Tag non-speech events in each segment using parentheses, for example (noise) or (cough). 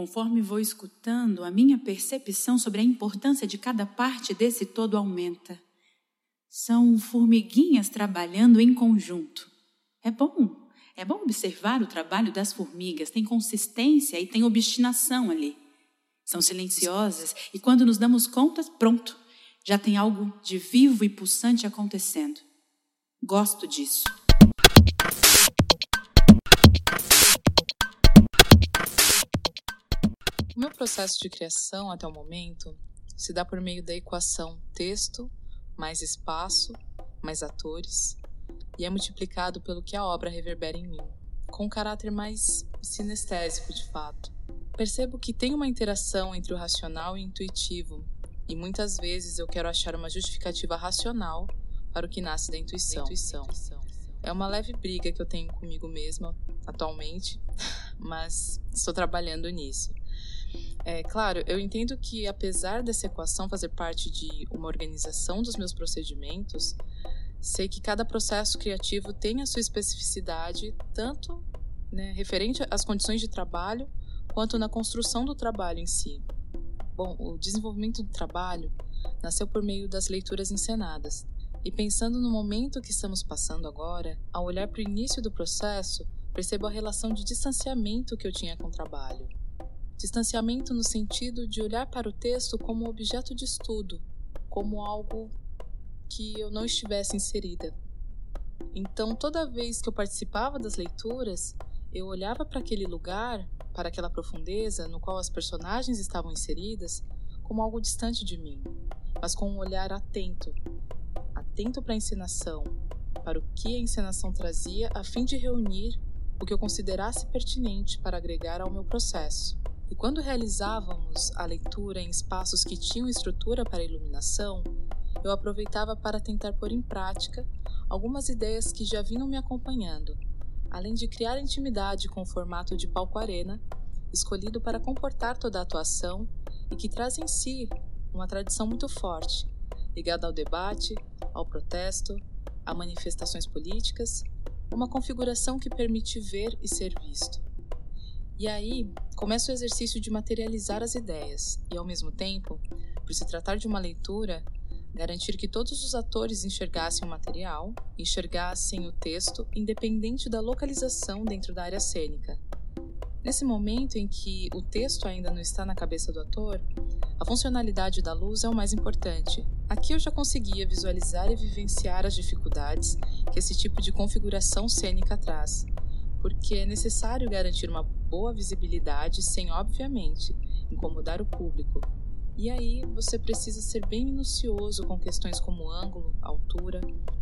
Conforme vou escutando, a minha percepção sobre a importância de cada parte desse todo aumenta. São formiguinhas trabalhando em conjunto. É bom, é bom observar o trabalho das formigas, tem consistência e tem obstinação ali. São silenciosas e quando nos damos conta, pronto, já tem algo de vivo e pulsante acontecendo. Gosto disso. O meu processo de criação até o momento se dá por meio da equação texto mais espaço mais atores e é multiplicado pelo que a obra reverbera em mim, com um caráter mais sinestésico de fato. Percebo que tem uma interação entre o racional e o intuitivo, e muitas vezes eu quero achar uma justificativa racional para o que nasce da intuição. Da intuição. É uma leve briga que eu tenho comigo mesma atualmente, (laughs) mas estou trabalhando nisso. É claro, eu entendo que apesar dessa equação fazer parte de uma organização dos meus procedimentos, sei que cada processo criativo tem a sua especificidade, tanto né, referente às condições de trabalho, quanto na construção do trabalho em si. Bom, o desenvolvimento do trabalho nasceu por meio das leituras encenadas. E pensando no momento que estamos passando agora, ao olhar para o início do processo, percebo a relação de distanciamento que eu tinha com o trabalho. Distanciamento no sentido de olhar para o texto como objeto de estudo, como algo que eu não estivesse inserida. Então, toda vez que eu participava das leituras, eu olhava para aquele lugar, para aquela profundeza no qual as personagens estavam inseridas, como algo distante de mim, mas com um olhar atento atento para a encenação, para o que a encenação trazia, a fim de reunir o que eu considerasse pertinente para agregar ao meu processo. E quando realizávamos a leitura em espaços que tinham estrutura para iluminação, eu aproveitava para tentar pôr em prática algumas ideias que já vinham me acompanhando, além de criar intimidade com o formato de palco-arena, escolhido para comportar toda a atuação e que traz em si uma tradição muito forte, ligada ao debate, ao protesto, a manifestações políticas, uma configuração que permite ver e ser visto. E aí começa o exercício de materializar as ideias e, ao mesmo tempo, por se tratar de uma leitura, garantir que todos os atores enxergassem o material, enxergassem o texto, independente da localização dentro da área cênica. Nesse momento em que o texto ainda não está na cabeça do ator, a funcionalidade da luz é o mais importante. Aqui eu já conseguia visualizar e vivenciar as dificuldades que esse tipo de configuração cênica traz, porque é necessário garantir uma boa visibilidade sem, obviamente, incomodar o público. E aí você precisa ser bem minucioso com questões como ângulo, altura,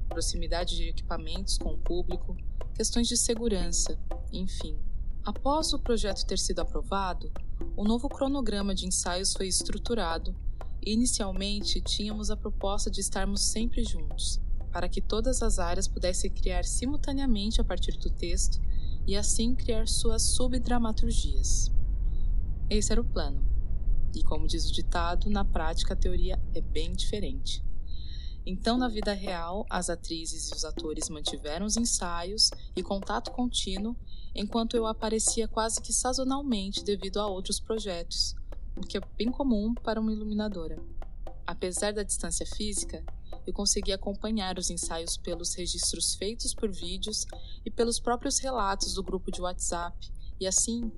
proximidade de equipamentos com o público, questões de segurança, enfim. Após o projeto ter sido aprovado, o novo cronograma de ensaios foi estruturado e, inicialmente, tínhamos a proposta de estarmos sempre juntos, para que todas as áreas pudessem criar simultaneamente a partir do texto e assim criar suas subdramaturgias. Esse era o plano. E como diz o ditado, na prática a teoria é bem diferente. Então, na vida real, as atrizes e os atores mantiveram os ensaios e contato contínuo enquanto eu aparecia quase que sazonalmente devido a outros projetos, o que é bem comum para uma iluminadora. Apesar da distância física, eu consegui acompanhar os ensaios pelos registros feitos por vídeos e pelos próprios relatos do grupo de WhatsApp, e assim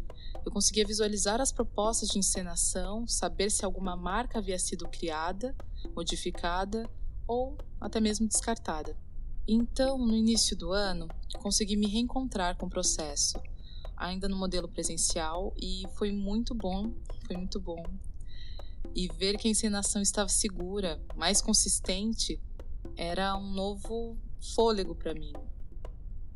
eu conseguia visualizar as propostas de encenação, saber se alguma marca havia sido criada, modificada ou até mesmo descartada. Então, no início do ano, consegui me reencontrar com o processo, ainda no modelo presencial, e foi muito bom, foi muito bom. E ver que a encenação estava segura, mais consistente, era um novo fôlego para mim.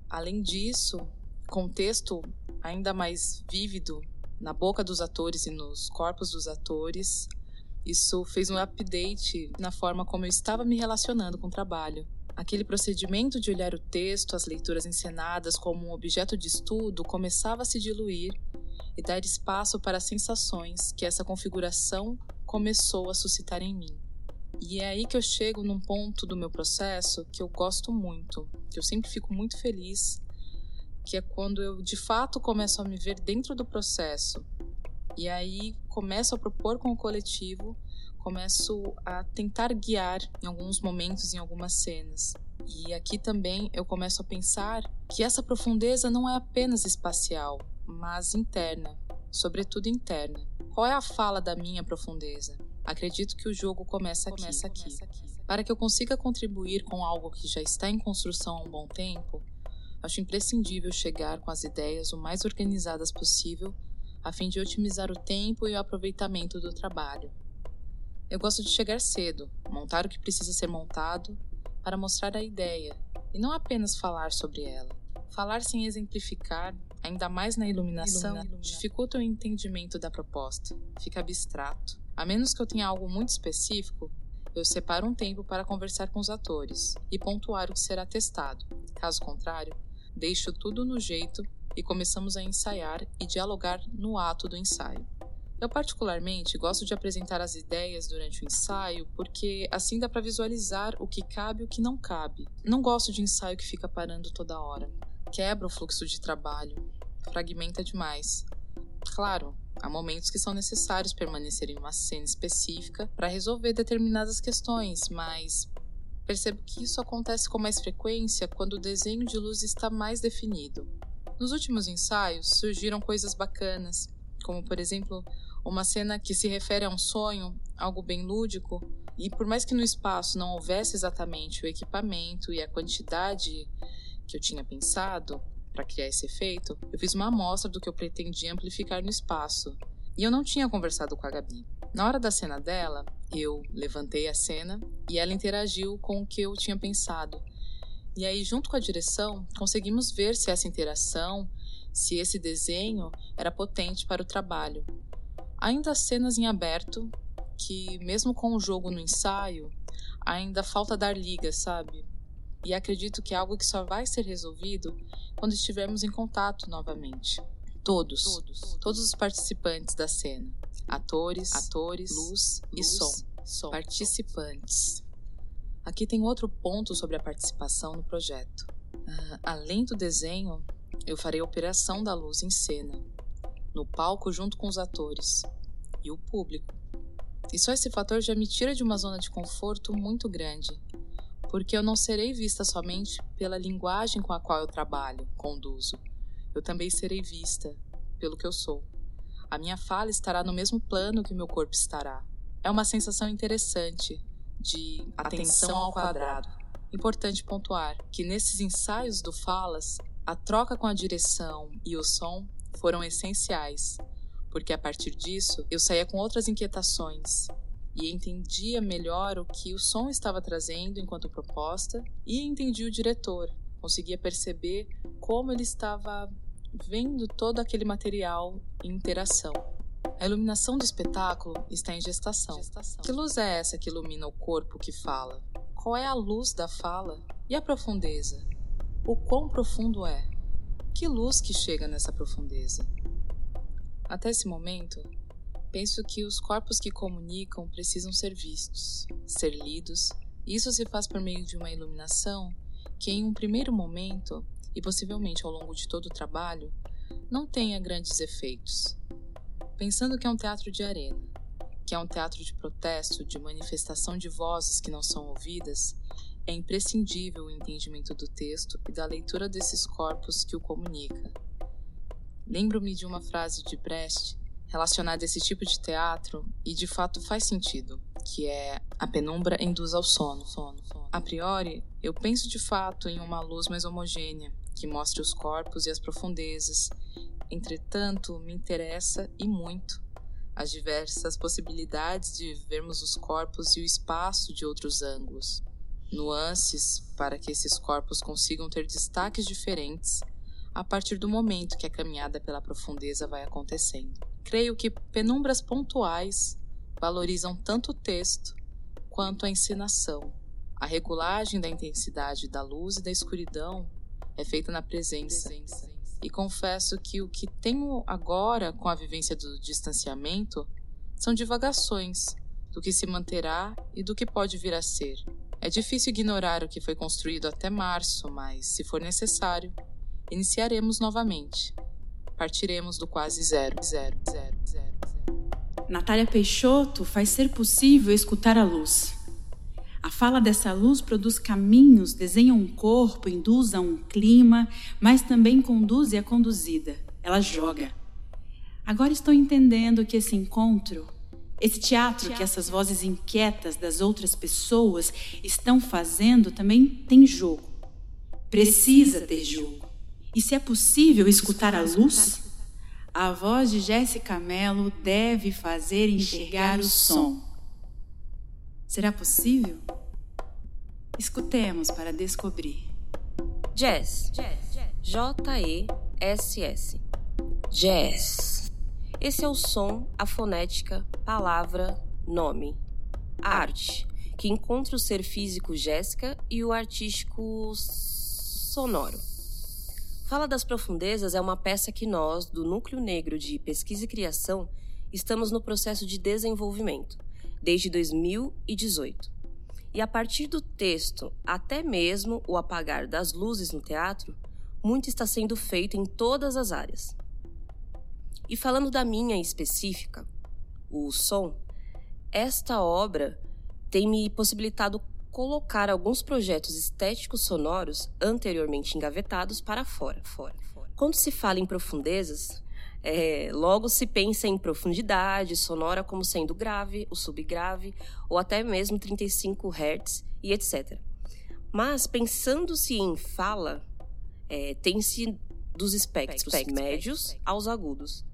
Além disso, contexto ainda mais vívido na boca dos atores e nos corpos dos atores, isso fez um update na forma como eu estava me relacionando com o trabalho. Aquele procedimento de olhar o texto, as leituras encenadas como um objeto de estudo começava a se diluir e dar espaço para sensações que essa configuração começou a suscitar em mim. E é aí que eu chego num ponto do meu processo que eu gosto muito, que eu sempre fico muito feliz, que é quando eu de fato começo a me ver dentro do processo, E aí começo a propor com o coletivo, começo a tentar guiar em alguns momentos, em algumas cenas. E aqui também eu começo a pensar que essa profundeza não é apenas espacial, mas interna, sobretudo interna. Qual é a fala da minha profundeza? Acredito que o jogo começa aqui. Começa aqui. Para que eu consiga contribuir com algo que já está em construção há um bom tempo, acho imprescindível chegar com as ideias o mais organizadas possível, a fim de otimizar o tempo e o aproveitamento do trabalho. Eu gosto de chegar cedo, montar o que precisa ser montado, para mostrar a ideia e não apenas falar sobre ela. Falar sem exemplificar, ainda mais na iluminação, dificulta o entendimento da proposta, fica abstrato. A menos que eu tenha algo muito específico, eu separo um tempo para conversar com os atores e pontuar o que será testado. Caso contrário, deixo tudo no jeito e começamos a ensaiar e dialogar no ato do ensaio. Eu, particularmente, gosto de apresentar as ideias durante o ensaio porque assim dá para visualizar o que cabe e o que não cabe. Não gosto de ensaio que fica parando toda hora. Quebra o fluxo de trabalho, fragmenta demais. Claro, Há momentos que são necessários permanecer em uma cena específica para resolver determinadas questões, mas percebo que isso acontece com mais frequência quando o desenho de luz está mais definido. Nos últimos ensaios surgiram coisas bacanas, como por exemplo uma cena que se refere a um sonho, algo bem lúdico, e por mais que no espaço não houvesse exatamente o equipamento e a quantidade que eu tinha pensado, para criar esse efeito, eu fiz uma amostra do que eu pretendia amplificar no espaço. E eu não tinha conversado com a Gabi. Na hora da cena dela, eu levantei a cena e ela interagiu com o que eu tinha pensado. E aí, junto com a direção, conseguimos ver se essa interação, se esse desenho era potente para o trabalho. Ainda há cenas em aberto que, mesmo com o jogo no ensaio, ainda falta dar liga, sabe? E acredito que é algo que só vai ser resolvido quando estivermos em contato novamente. Todos, todos, todos os participantes da cena, atores, atores, luz, luz e som, som, participantes. Aqui tem outro ponto sobre a participação no projeto. Uh, além do desenho, eu farei a operação da luz em cena, no palco junto com os atores e o público. E só esse fator já me tira de uma zona de conforto muito grande porque eu não serei vista somente pela linguagem com a qual eu trabalho, conduzo. Eu também serei vista pelo que eu sou. A minha fala estará no mesmo plano que meu corpo estará. É uma sensação interessante de atenção ao quadrado. Importante pontuar que nesses ensaios do Falas, a troca com a direção e o som foram essenciais, porque a partir disso eu saía com outras inquietações e entendia melhor o que o som estava trazendo enquanto proposta e entendi o diretor, conseguia perceber como ele estava vendo todo aquele material em interação. A iluminação do espetáculo está em gestação. gestação. Que luz é essa que ilumina o corpo que fala? Qual é a luz da fala? E a profundeza? O quão profundo é? Que luz que chega nessa profundeza? Até esse momento, Penso que os corpos que comunicam precisam ser vistos, ser lidos. Isso se faz por meio de uma iluminação que, em um primeiro momento, e possivelmente ao longo de todo o trabalho, não tenha grandes efeitos. Pensando que é um teatro de arena, que é um teatro de protesto, de manifestação de vozes que não são ouvidas, é imprescindível o entendimento do texto e da leitura desses corpos que o comunica. Lembro-me de uma frase de Brecht relacionada a esse tipo de teatro e de fato faz sentido, que é a penumbra induz ao sono. sono, sono. A priori, eu penso de fato em uma luz mais homogênea, que mostre os corpos e as profundezas. Entretanto, me interessa e muito as diversas possibilidades de vermos os corpos e o espaço de outros ângulos, nuances para que esses corpos consigam ter destaques diferentes a partir do momento que a caminhada pela profundeza vai acontecendo. Creio que penumbras pontuais valorizam tanto o texto quanto a encenação. A regulagem da intensidade da luz e da escuridão é feita na presença. E confesso que o que tenho agora com a vivência do distanciamento são divagações do que se manterá e do que pode vir a ser. É difícil ignorar o que foi construído até março, mas, se for necessário, iniciaremos novamente partiremos do quase zero, zero, zero, zero, zero. Natália Peixoto faz ser possível escutar a luz. A fala dessa luz produz caminhos, desenha um corpo, induz a um clima, mas também conduz e é conduzida. Ela joga. Agora estou entendendo que esse encontro, esse teatro que essas vozes inquietas das outras pessoas estão fazendo, também tem jogo. Precisa ter jogo. E se é possível escutar a luz, a voz de Jéssica Mello deve fazer enxergar o som. Será possível? Escutemos para descobrir. Jazz. J-E-S-S. Jazz. Esse é o som, a fonética, palavra, nome. Arte, que encontra o ser físico Jéssica e o artístico sonoro. Fala das Profundezas é uma peça que nós, do Núcleo Negro de Pesquisa e Criação, estamos no processo de desenvolvimento desde 2018. E a partir do texto, até mesmo o apagar das luzes no teatro, muito está sendo feito em todas as áreas. E falando da minha específica, o som, esta obra tem me possibilitado colocar alguns projetos estéticos sonoros anteriormente engavetados para fora. fora, fora. Quando se fala em profundezas, é, logo se pensa em profundidade sonora como sendo grave, o subgrave, ou até mesmo 35 Hz e etc. Mas pensando-se em fala, é, tem-se dos espectros médios aos agudos.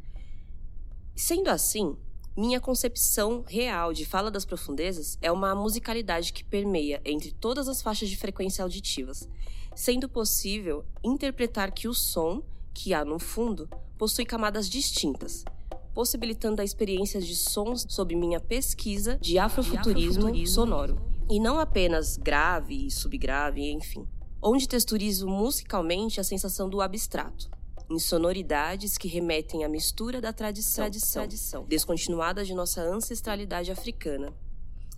Sendo assim, minha concepção real de fala das profundezas é uma musicalidade que permeia entre todas as faixas de frequência auditivas, sendo possível interpretar que o som que há no fundo possui camadas distintas, possibilitando a experiência de sons sob minha pesquisa de afrofuturismo, de afrofuturismo sonoro. E não apenas grave e subgrave, enfim. Onde texturizo musicalmente a sensação do abstrato, em sonoridades que remetem à mistura da tradição, tradição, tradição descontinuada de nossa ancestralidade africana,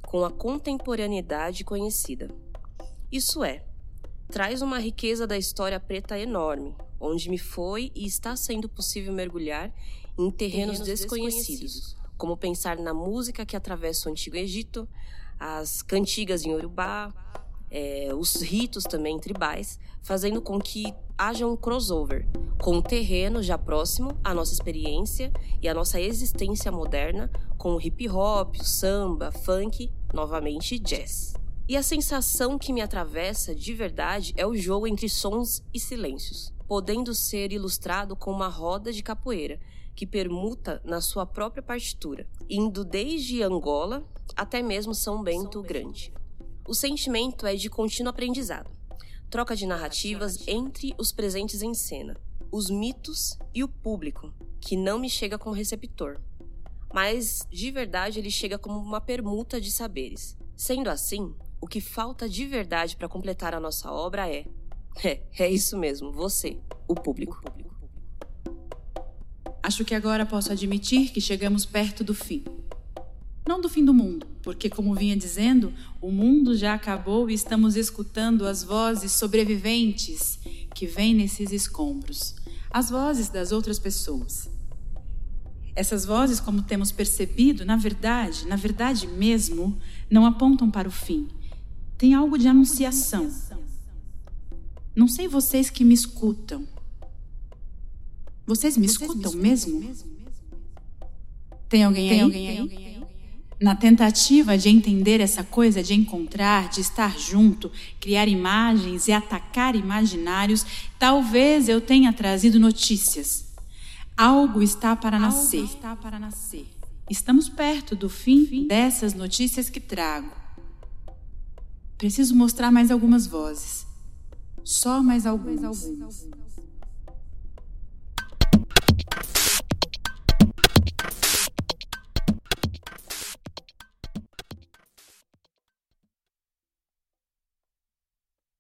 com a contemporaneidade conhecida. Isso é, traz uma riqueza da história preta enorme, onde me foi e está sendo possível mergulhar em terrenos, terrenos desconhecidos, desconhecidos, como pensar na música que atravessa o Antigo Egito, as cantigas em Urubá, é, os ritos também tribais, fazendo com que haja um crossover com o terreno já próximo à nossa experiência e à nossa existência moderna, com o hip hop, o samba, funk, novamente jazz. E a sensação que me atravessa de verdade é o jogo entre sons e silêncios podendo ser ilustrado com uma roda de capoeira, que permuta na sua própria partitura, indo desde Angola até mesmo São Bento Grande. O sentimento é de contínuo aprendizado, troca de narrativas entre os presentes em cena, os mitos e o público, que não me chega como receptor, mas de verdade ele chega como uma permuta de saberes. Sendo assim, o que falta de verdade para completar a nossa obra é (laughs) é, é isso mesmo, você, o público. Acho que agora posso admitir que chegamos perto do fim. Não do fim do mundo, porque, como vinha dizendo, o mundo já acabou e estamos escutando as vozes sobreviventes que vêm nesses escombros as vozes das outras pessoas. Essas vozes, como temos percebido, na verdade, na verdade mesmo, não apontam para o fim. Tem algo de anunciação não sei vocês que me escutam. Vocês me escutam me mesmo? Tem alguém Tem aí? Alguém aí? Na tentativa de entender essa coisa de encontrar, de estar junto, criar imagens e atacar imaginários, talvez eu tenha trazido notícias. Algo está para Algo nascer. Está para nascer. Estamos perto do fim, fim dessas notícias que trago. Preciso mostrar mais algumas vozes. Só mais alguns.